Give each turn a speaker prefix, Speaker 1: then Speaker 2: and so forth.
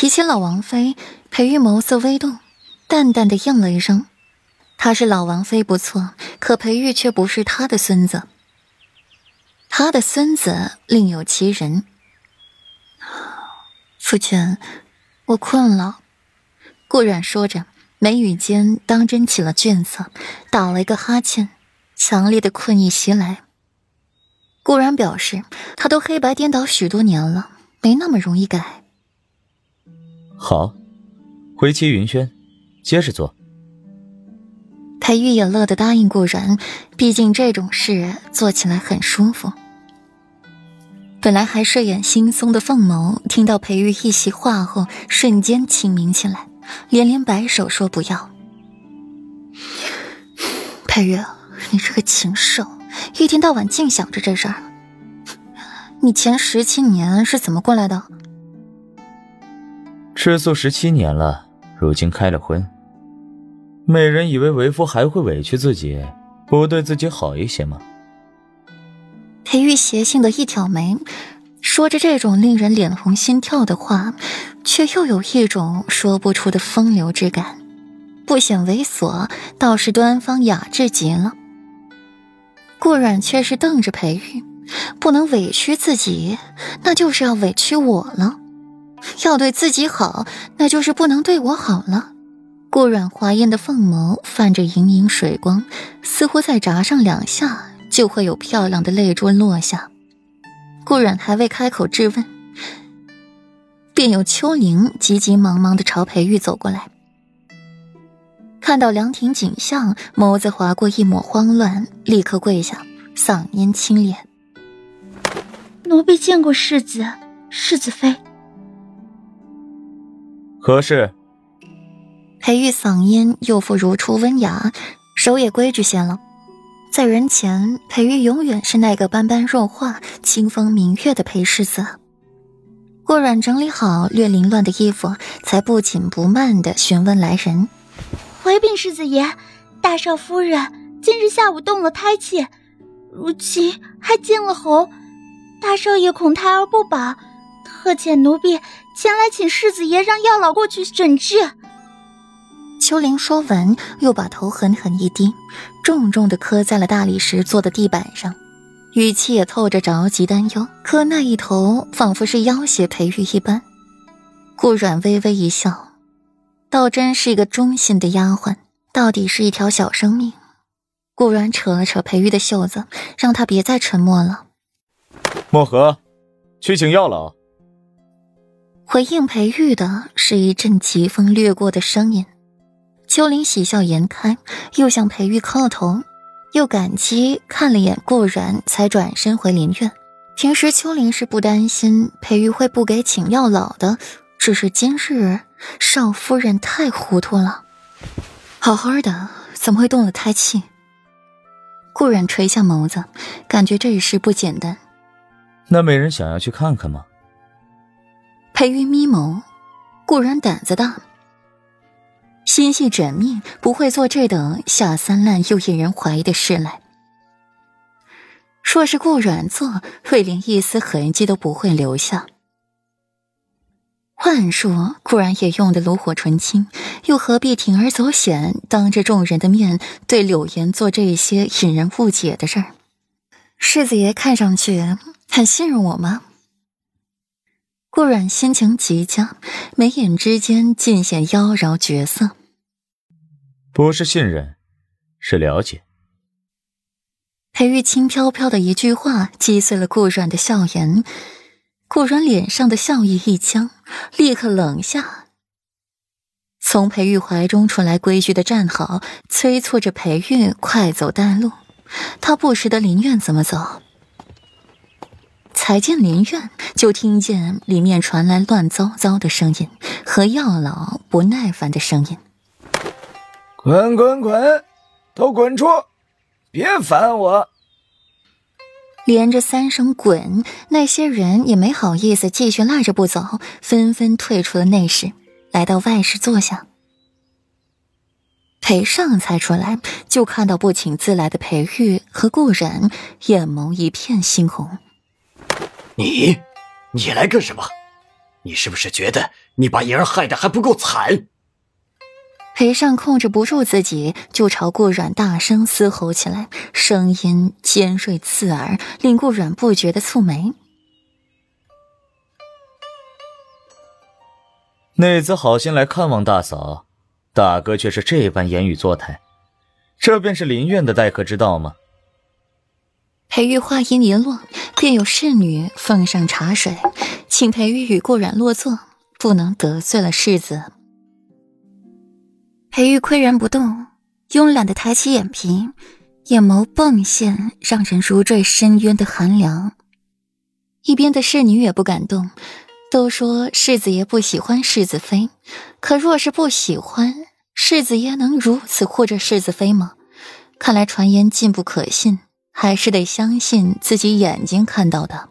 Speaker 1: 提起老王妃，裴玉眸色微动，淡淡的应了一声：“他是老王妃不错，可裴玉却不是他的孙子。他的孙子另有其人。”父亲，我困了。顾然说着，眉宇间当真起了倦色，打了一个哈欠，强烈的困意袭来。顾然表示，他都黑白颠倒许多年了，没那么容易改。
Speaker 2: 好，回齐云轩，接着做。
Speaker 1: 裴玉也乐得答应顾然，毕竟这种事做起来很舒服。本来还睡眼惺忪的凤眸，听到裴玉一席话后，瞬间清明起来，连连摆手说不要。裴玉，你这个禽兽！一天到晚净想着这事儿，你前十七年是怎么过来的？
Speaker 2: 吃素十七年了，如今开了婚，美人以为为夫还会委屈自己，不对自己好一些吗？
Speaker 1: 裴玉邪性的一挑眉，说着这种令人脸红心跳的话，却又有一种说不出的风流之感，不显猥琐，倒是端方雅致极了。顾阮却是瞪着裴玉，不能委屈自己，那就是要委屈我了；要对自己好，那就是不能对我好了。顾阮华艳的凤眸泛着盈盈水光，似乎再眨上两下，就会有漂亮的泪珠落下。顾阮还未开口质问，便有秋玲急急忙忙的朝裴玉走过来。看到凉亭景象，眸子划过一抹慌乱，立刻跪下，嗓音清冽：“
Speaker 3: 奴婢见过世子，世子妃。”
Speaker 2: 何事？
Speaker 1: 裴玉嗓音又复如初温雅，手也规矩些了。在人前，裴玉永远是那个般般若画、清风明月的裴世子。顾阮整理好略凌乱的衣服，才不紧不慢地询问来人。
Speaker 3: 回禀世子爷，大少夫人今日下午动了胎气，如今还进了喉，大少爷恐胎儿不保，特遣奴婢前来请世子爷让药老过去诊治。
Speaker 1: 秋玲说完，又把头狠狠一低，重重的磕在了大理石做的地板上，语气也透着着急担忧。磕那一头仿佛是要挟裴玉一般。顾阮微微一笑。倒真是一个忠心的丫鬟，到底是一条小生命。顾阮扯了扯裴玉的袖子，让他别再沉默了。
Speaker 2: 墨荷，去请药老。
Speaker 1: 回应裴玉的是一阵疾风掠过的声音。秋林喜笑颜开，又向裴玉磕了头，又感激看了眼顾然，才转身回林院。平时秋林是不担心裴玉会不给请药老的。只是今日少夫人太糊涂了，好好的怎么会动了胎气？顾然垂下眸子，感觉这事不简单。
Speaker 2: 那美人想要去看看吗？
Speaker 1: 裴玉眯眸，顾然胆子大，心细缜密，不会做这等下三滥又引人怀疑的事来。若是顾然做，会连一丝痕迹都不会留下。幻术固然也用得炉火纯青，又何必铤而走险，当着众人的面对柳岩做这些引人误解的事儿？世子爷看上去很信任我吗？顾阮心情极佳，眉眼之间尽显妖娆绝色。
Speaker 2: 不是信任，是了解。
Speaker 1: 裴玉轻飘飘的一句话，击碎了顾阮的笑颜。顾然脸上的笑意一僵，立刻冷下，从裴玉怀中传来，规矩的站好，催促着裴玉快走带路。他不识得林苑怎么走，才进林院，就听见里面传来乱糟糟的声音和药老不耐烦的声音：“
Speaker 4: 滚滚滚，都滚出，别烦我！”
Speaker 1: 连着三声“滚”，那些人也没好意思继续赖着不走，纷纷退出了内室，来到外室坐下。裴尚才出来，就看到不请自来的裴玉和顾然，眼眸一片猩红。
Speaker 5: 你，你来干什么？你是不是觉得你把莹儿害得还不够惨？
Speaker 1: 裴尚控制不住自己，就朝顾阮大声嘶吼起来，声音尖锐刺耳，令顾阮不觉的蹙眉。
Speaker 2: 内子好心来看望大嫂，大哥却是这般言语作态，这便是林院的待客之道吗？
Speaker 1: 裴玉话音一落，便有侍女奉上茶水，请裴玉与顾阮落座，不能得罪了世子。裴玉岿然不动，慵懒的抬起眼皮，眼眸迸现让人如坠深渊的寒凉。一边的侍女也不敢动，都说世子爷不喜欢世子妃，可若是不喜欢，世子爷能如此护着世子妃吗？看来传言尽不可信。还是得相信自己眼睛看到的。